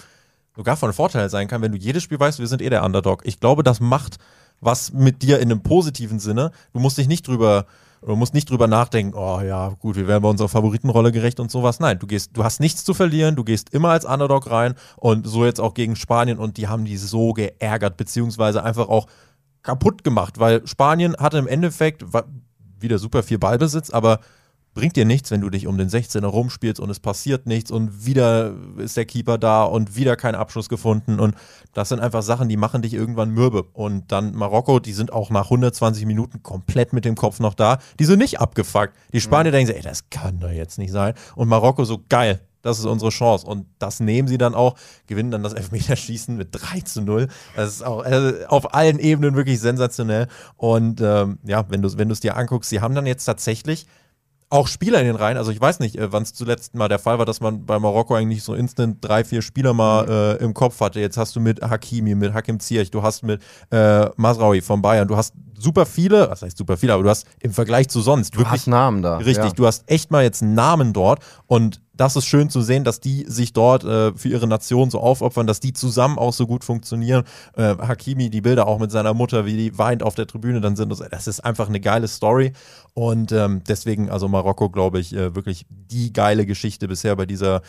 sogar von Vorteil sein kann, wenn du jedes Spiel weißt, wir sind eh der Underdog. Ich glaube, das macht was mit dir in einem positiven Sinne. Du musst dich nicht drüber, du musst nicht drüber nachdenken, oh ja, gut, wir werden bei unserer Favoritenrolle gerecht und sowas. Nein, du gehst, du hast nichts zu verlieren, du gehst immer als Underdog rein und so jetzt auch gegen Spanien und die haben die so geärgert, beziehungsweise einfach auch kaputt gemacht, weil Spanien hatte im Endeffekt wieder super viel Ballbesitz, aber bringt dir nichts, wenn du dich um den 16er rumspielst und es passiert nichts und wieder ist der Keeper da und wieder kein Abschluss gefunden und das sind einfach Sachen, die machen dich irgendwann mürbe und dann Marokko, die sind auch nach 120 Minuten komplett mit dem Kopf noch da, die sind nicht abgefuckt. Die Spanier mhm. denken sich, ey, das kann doch jetzt nicht sein und Marokko so, geil, das ist unsere Chance. Und das nehmen sie dann auch, gewinnen dann das Elfmeterschießen mit 3 zu 0. Das ist auch also auf allen Ebenen wirklich sensationell. Und ähm, ja, wenn du wenn es dir anguckst, sie haben dann jetzt tatsächlich auch Spieler in den Reihen. Also ich weiß nicht, äh, wann es zuletzt mal der Fall war, dass man bei Marokko eigentlich so instant drei, vier Spieler mal mhm. äh, im Kopf hatte. Jetzt hast du mit Hakimi, mit Hakim Ziyech, du hast mit äh, Masraoui von Bayern, du hast super viele, was heißt super viele, aber du hast im Vergleich zu sonst du wirklich hast Namen da. Richtig, ja. du hast echt mal jetzt Namen dort und das ist schön zu sehen, dass die sich dort äh, für ihre Nation so aufopfern, dass die zusammen auch so gut funktionieren. Äh, Hakimi, die Bilder auch mit seiner Mutter, wie die weint auf der Tribüne dann sind, das ist einfach eine geile Story und ähm, deswegen also Marokko, glaube ich, äh, wirklich die geile Geschichte bisher bei dieser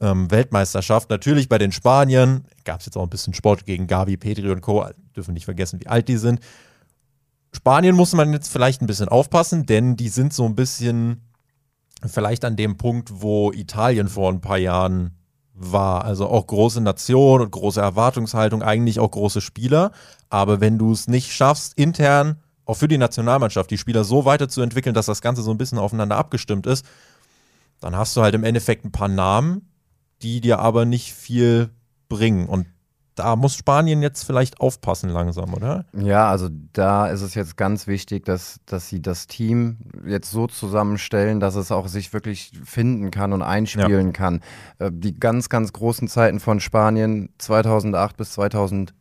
ähm, Weltmeisterschaft. Natürlich bei den Spaniern gab es jetzt auch ein bisschen Sport gegen Gavi, Petri und Co. Dürfen nicht vergessen, wie alt die sind. Spanien muss man jetzt vielleicht ein bisschen aufpassen, denn die sind so ein bisschen vielleicht an dem Punkt, wo Italien vor ein paar Jahren war. Also auch große Nation und große Erwartungshaltung, eigentlich auch große Spieler. Aber wenn du es nicht schaffst, intern auch für die Nationalmannschaft die Spieler so weiterzuentwickeln, dass das Ganze so ein bisschen aufeinander abgestimmt ist, dann hast du halt im Endeffekt ein paar Namen, die dir aber nicht viel bringen. Und da muss Spanien jetzt vielleicht aufpassen langsam, oder? Ja, also da ist es jetzt ganz wichtig, dass, dass sie das Team jetzt so zusammenstellen, dass es auch sich wirklich finden kann und einspielen ja. kann. Äh, die ganz, ganz großen Zeiten von Spanien 2008 bis 2000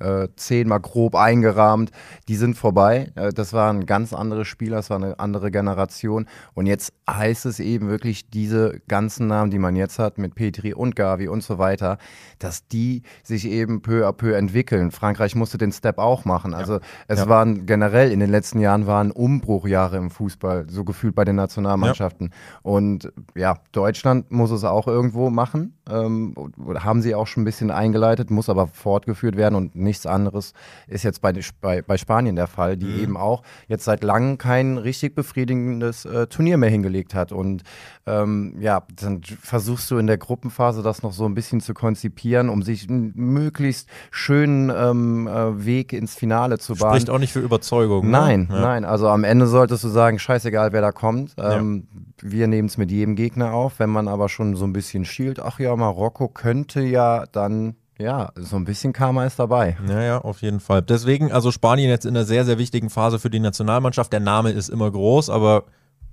äh, zehnmal grob eingerahmt. Die sind vorbei. Äh, das waren ganz andere Spieler, das war eine andere Generation. Und jetzt heißt es eben wirklich, diese ganzen Namen, die man jetzt hat, mit Petri und Gavi und so weiter, dass die sich eben peu à peu entwickeln. Frankreich musste den Step auch machen. Also ja. es ja. waren generell in den letzten Jahren waren Umbruchjahre im Fußball, so gefühlt bei den Nationalmannschaften. Ja. Und ja, Deutschland muss es auch irgendwo machen. Ähm, haben sie auch schon ein bisschen eingeleitet, muss aber fortgeführt werden und nichts anderes ist jetzt bei, bei, bei Spanien der Fall, die mhm. eben auch jetzt seit langem kein richtig befriedigendes äh, Turnier mehr hingelegt hat. Und ähm, ja, dann versuchst du in der Gruppenphase das noch so ein bisschen zu konzipieren, um sich einen möglichst schönen ähm, äh, Weg ins Finale zu bahnen. Spricht auch nicht für Überzeugung. Ne? Nein, ne? nein. Also am Ende solltest du sagen, scheißegal, wer da kommt. Ähm, ja. Wir nehmen es mit jedem Gegner auf. Wenn man aber schon so ein bisschen schielt, ach ja, Marokko könnte ja dann ja, so ein bisschen Karma ist dabei. Ja, ja, auf jeden Fall. Deswegen, also Spanien jetzt in einer sehr, sehr wichtigen Phase für die Nationalmannschaft. Der Name ist immer groß, aber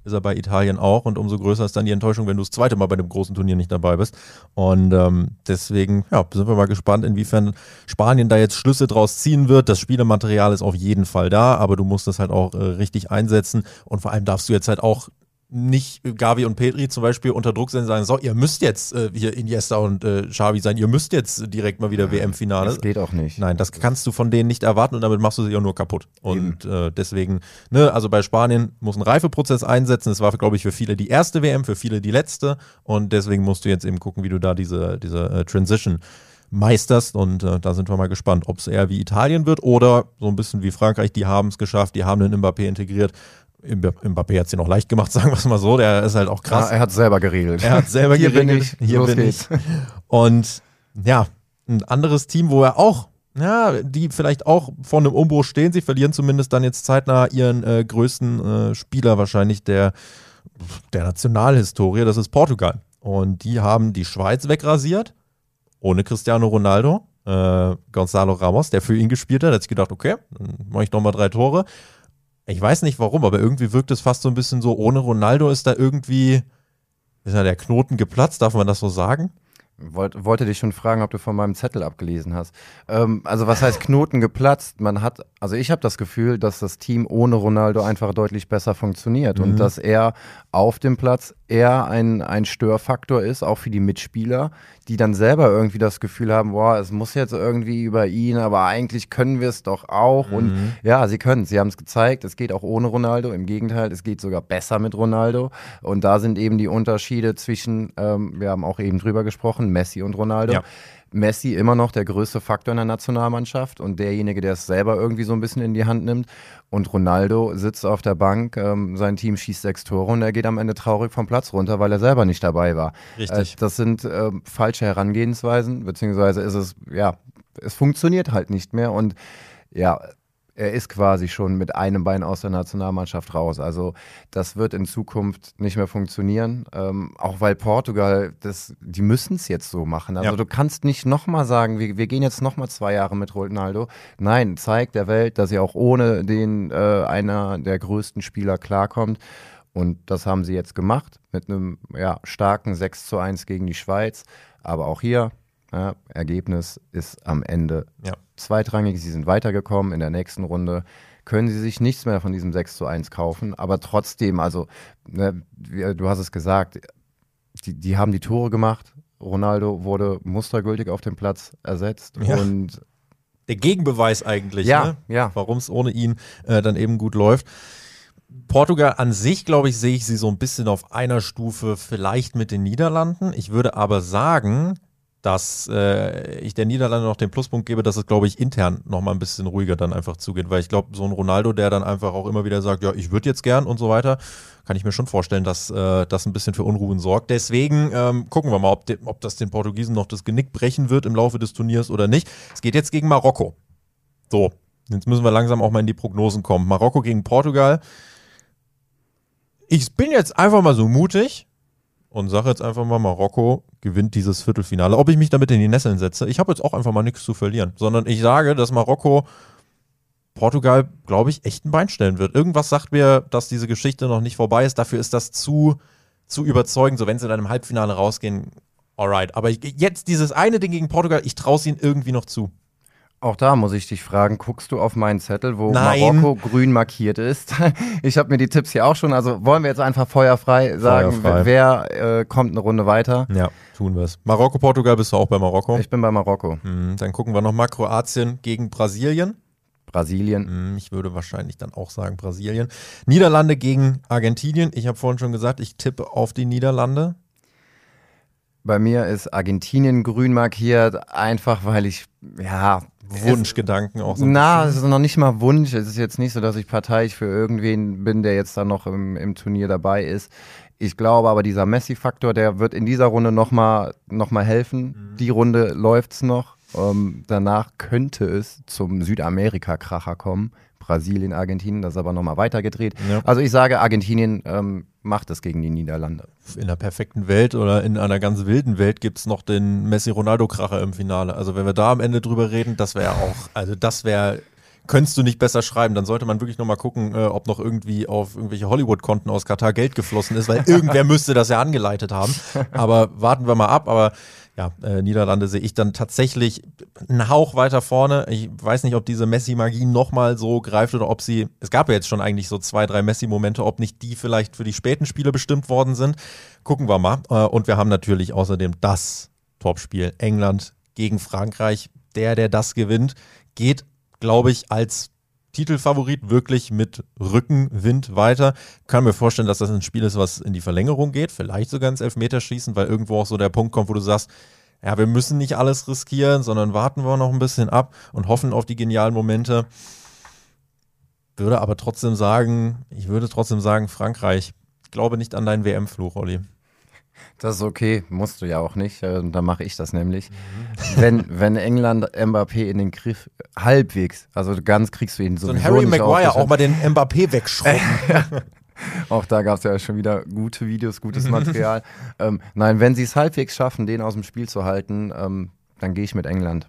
ist er bei Italien auch und umso größer ist dann die Enttäuschung, wenn du das zweite Mal bei einem großen Turnier nicht dabei bist. Und ähm, deswegen, ja, sind wir mal gespannt, inwiefern Spanien da jetzt Schlüsse draus ziehen wird. Das Spielematerial ist auf jeden Fall da, aber du musst das halt auch äh, richtig einsetzen und vor allem darfst du jetzt halt auch nicht Gavi und Petri zum Beispiel unter Druck sind und sagen, so, ihr müsst jetzt äh, hier Iniesta und äh, Xavi sein, ihr müsst jetzt direkt mal wieder WM-Finale. Das geht auch nicht. Nein, das kannst du von denen nicht erwarten und damit machst du sie auch nur kaputt. Und äh, deswegen, ne, also bei Spanien muss ein Reifeprozess einsetzen. Es war, glaube ich, für viele die erste WM, für viele die letzte. Und deswegen musst du jetzt eben gucken, wie du da diese, diese äh, Transition meisterst. Und äh, da sind wir mal gespannt, ob es eher wie Italien wird oder so ein bisschen wie Frankreich. Die haben es geschafft, die haben den Mbappé integriert. Mbappé hat es dir noch leicht gemacht, sagen wir es mal so. Der ist halt auch krass. Ja, er hat selber geregelt. Er hat selber Hier geregelt. Bin ich. Hier Los bin geht's. ich. Und ja, ein anderes Team, wo er auch, ja, die vielleicht auch vor einem Umbruch stehen. Sie verlieren zumindest dann jetzt zeitnah ihren äh, größten äh, Spieler wahrscheinlich der, der Nationalhistorie. Das ist Portugal. Und die haben die Schweiz wegrasiert, ohne Cristiano Ronaldo. Äh, Gonzalo Ramos, der für ihn gespielt hat, hat sich gedacht, okay, dann mache ich nochmal drei Tore. Ich weiß nicht warum, aber irgendwie wirkt es fast so ein bisschen so, ohne Ronaldo ist da irgendwie, ist ja der Knoten geplatzt, darf man das so sagen? Wollt, wollte dich schon fragen, ob du von meinem Zettel abgelesen hast. Ähm, also was heißt Knoten geplatzt? Man hat, also ich habe das Gefühl, dass das Team ohne Ronaldo einfach deutlich besser funktioniert mhm. und dass er auf dem Platz eher ein, ein Störfaktor ist, auch für die Mitspieler, die dann selber irgendwie das Gefühl haben, boah, es muss jetzt irgendwie über ihn, aber eigentlich können wir es doch auch. Mhm. Und ja, sie können Sie haben es gezeigt, es geht auch ohne Ronaldo. Im Gegenteil, es geht sogar besser mit Ronaldo. Und da sind eben die Unterschiede zwischen, ähm, wir haben auch eben drüber gesprochen, Messi und Ronaldo. Ja. Messi immer noch der größte Faktor in der Nationalmannschaft und derjenige, der es selber irgendwie so ein bisschen in die Hand nimmt. Und Ronaldo sitzt auf der Bank, ähm, sein Team schießt sechs Tore und er geht am Ende traurig vom Platz runter, weil er selber nicht dabei war. Richtig. Äh, das sind äh, falsche Herangehensweisen, beziehungsweise ist es, ja, es funktioniert halt nicht mehr und ja, er ist quasi schon mit einem Bein aus der Nationalmannschaft raus. Also das wird in Zukunft nicht mehr funktionieren, ähm, auch weil Portugal, das, die müssen es jetzt so machen. Also ja. du kannst nicht nochmal sagen, wir, wir gehen jetzt nochmal zwei Jahre mit Ronaldo. Nein, zeig der Welt, dass sie auch ohne den äh, einer der größten Spieler klarkommt. Und das haben sie jetzt gemacht mit einem ja, starken 6 zu 1 gegen die Schweiz. Aber auch hier, ja, Ergebnis ist am Ende ja. zweitrangig. Sie sind weitergekommen in der nächsten Runde. Können sie sich nichts mehr von diesem 6 zu 1 kaufen. Aber trotzdem, also, ne, du hast es gesagt, die, die haben die Tore gemacht. Ronaldo wurde mustergültig auf dem Platz ersetzt. Ja. Und der Gegenbeweis eigentlich, ja, ne? ja. warum es ohne ihn äh, dann eben gut läuft Portugal an sich, glaube ich, sehe ich sie so ein bisschen auf einer Stufe vielleicht mit den Niederlanden. Ich würde aber sagen, dass äh, ich der Niederlande noch den Pluspunkt gebe, dass es, glaube ich, intern noch mal ein bisschen ruhiger dann einfach zugeht. Weil ich glaube, so ein Ronaldo, der dann einfach auch immer wieder sagt, ja, ich würde jetzt gern und so weiter, kann ich mir schon vorstellen, dass äh, das ein bisschen für Unruhen sorgt. Deswegen ähm, gucken wir mal, ob, de, ob das den Portugiesen noch das Genick brechen wird im Laufe des Turniers oder nicht. Es geht jetzt gegen Marokko. So, jetzt müssen wir langsam auch mal in die Prognosen kommen. Marokko gegen Portugal. Ich bin jetzt einfach mal so mutig und sage jetzt einfach mal, Marokko gewinnt dieses Viertelfinale. Ob ich mich damit in die Nesseln setze, ich habe jetzt auch einfach mal nichts zu verlieren, sondern ich sage, dass Marokko Portugal, glaube ich, echt ein Bein stellen wird. Irgendwas sagt mir, dass diese Geschichte noch nicht vorbei ist. Dafür ist das zu, zu überzeugend. So, wenn sie dann im Halbfinale rausgehen, alright. Aber ich, jetzt dieses eine Ding gegen Portugal, ich traue es ihnen irgendwie noch zu. Auch da muss ich dich fragen, guckst du auf meinen Zettel, wo Nein. Marokko grün markiert ist? Ich habe mir die Tipps hier auch schon, also wollen wir jetzt einfach feuerfrei sagen, Feuerfrei. wer äh, kommt eine Runde weiter? Ja, tun wir es. Marokko, Portugal, bist du auch bei Marokko? Ich bin bei Marokko. Hm, dann gucken wir nochmal Kroatien gegen Brasilien. Brasilien. Hm, Ich würde wahrscheinlich dann auch sagen Brasilien. Niederlande gegen Argentinien. Ich habe vorhin schon gesagt, ich tippe auf die Niederlande. Bei mir ist Argentinien grün markiert, einfach weil ich, ja, Wunschgedanken auch so Na, es ist noch nicht mal Wunsch. Es ist jetzt nicht so, dass ich parteiisch für irgendwen bin, der jetzt dann noch im, im Turnier dabei ist. Ich glaube aber, dieser Messi-Faktor, der wird in dieser Runde nochmal noch mal helfen. Die Runde läuft's noch. Ähm, danach könnte es zum Südamerika-Kracher kommen. Brasilien, Argentinien, das ist aber nochmal weitergedreht. Ja. Also ich sage, Argentinien ähm, macht es gegen die Niederlande. in einer perfekten Welt oder in einer ganz wilden Welt gibt es noch den Messi-Ronaldo-Kracher im Finale. Also wenn wir da am Ende drüber reden, das wäre auch, also das wäre, könntest du nicht besser schreiben. Dann sollte man wirklich nochmal gucken, äh, ob noch irgendwie auf irgendwelche Hollywood-Konten aus Katar Geld geflossen ist, weil irgendwer müsste das ja angeleitet haben. Aber warten wir mal ab. Aber ja, äh, Niederlande sehe ich dann tatsächlich einen Hauch weiter vorne. Ich weiß nicht, ob diese Messi-Magie nochmal so greift oder ob sie, es gab ja jetzt schon eigentlich so zwei, drei Messi-Momente, ob nicht die vielleicht für die späten Spiele bestimmt worden sind. Gucken wir mal. Äh, und wir haben natürlich außerdem das Topspiel England gegen Frankreich. Der, der das gewinnt, geht, glaube ich, als Titelfavorit wirklich mit Rückenwind weiter. Kann mir vorstellen, dass das ein Spiel ist, was in die Verlängerung geht, vielleicht sogar ins Elfmeterschießen, weil irgendwo auch so der Punkt kommt, wo du sagst, ja, wir müssen nicht alles riskieren, sondern warten wir noch ein bisschen ab und hoffen auf die genialen Momente. Würde aber trotzdem sagen, ich würde trotzdem sagen, Frankreich. Ich glaube nicht an deinen WM-Fluch, Olli. Das ist okay, musst du ja auch nicht. äh, Da mache ich das nämlich. Wenn, wenn England Mbappé in den Griff halbwegs, also ganz kriegst du ihn So sowieso ein Harry Maguire auch mal den Mbappé wegschrubben. Auch da gab es ja schon wieder gute Videos, gutes Material. ähm, nein, wenn sie es halbwegs schaffen, den aus dem Spiel zu halten, ähm, dann gehe ich mit England.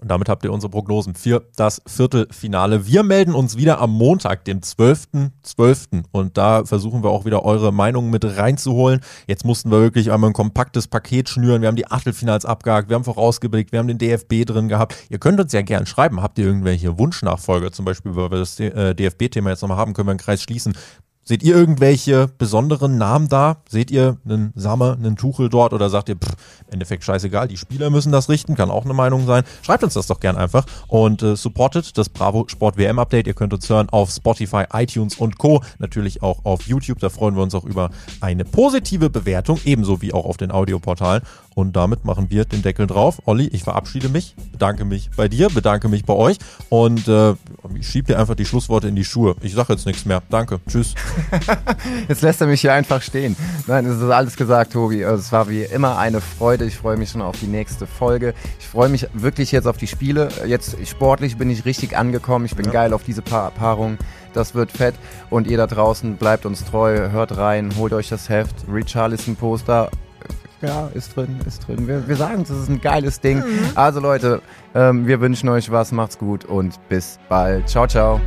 Und damit habt ihr unsere Prognosen für das Viertelfinale. Wir melden uns wieder am Montag, dem 12.12. Und da versuchen wir auch wieder eure Meinungen mit reinzuholen. Jetzt mussten wir wirklich einmal ein kompaktes Paket schnüren. Wir haben die Achtelfinals abgehakt, wir haben vorausgeblickt, wir haben den DFB drin gehabt. Ihr könnt uns ja gern schreiben. Habt ihr irgendwelche Wunschnachfolger? Zum Beispiel, weil wir das äh, DFB-Thema jetzt nochmal haben, können wir einen Kreis schließen. Seht ihr irgendwelche besonderen Namen da? Seht ihr einen Sammer, einen Tuchel dort oder sagt ihr, pff, im Endeffekt scheißegal, die Spieler müssen das richten, kann auch eine Meinung sein. Schreibt uns das doch gern einfach und äh, supportet das Bravo Sport WM Update. Ihr könnt uns hören auf Spotify, iTunes und Co. Natürlich auch auf YouTube. Da freuen wir uns auch über eine positive Bewertung, ebenso wie auch auf den Audioportalen. Und damit machen wir den Deckel drauf. Olli, ich verabschiede mich, bedanke mich bei dir, bedanke mich bei euch und äh, ich schieb dir einfach die Schlussworte in die Schuhe. Ich sage jetzt nichts mehr. Danke. Tschüss. Jetzt lässt er mich hier einfach stehen. Nein, es ist alles gesagt, Tobi. Also, Es war wie immer eine Freude. Ich freue mich schon auf die nächste Folge. Ich freue mich wirklich jetzt auf die Spiele. Jetzt sportlich bin ich richtig angekommen. Ich bin Ja. geil auf diese pa Paarung. Das wird fett. Und ihr da draußen bleibt uns treu, hört rein, holt euch das Heft. Richarlison Poster. Ja, ist drin, ist drin. Wir, wir sagen es, ist ein geiles Ding. Also Leute, ähm, wir wünschen euch was, macht's gut und bis bald. Ciao, ciao.